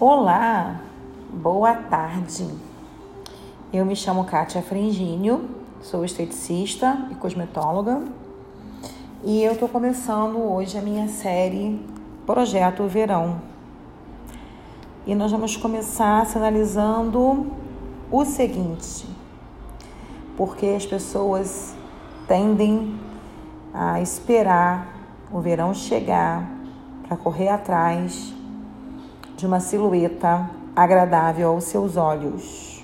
Olá, boa tarde. Eu me chamo Kátia Frengínio, sou esteticista e cosmetóloga e eu estou começando hoje a minha série Projeto Verão. E nós vamos começar sinalizando o seguinte: porque as pessoas tendem a esperar o verão chegar para correr atrás de uma silhueta agradável aos seus olhos.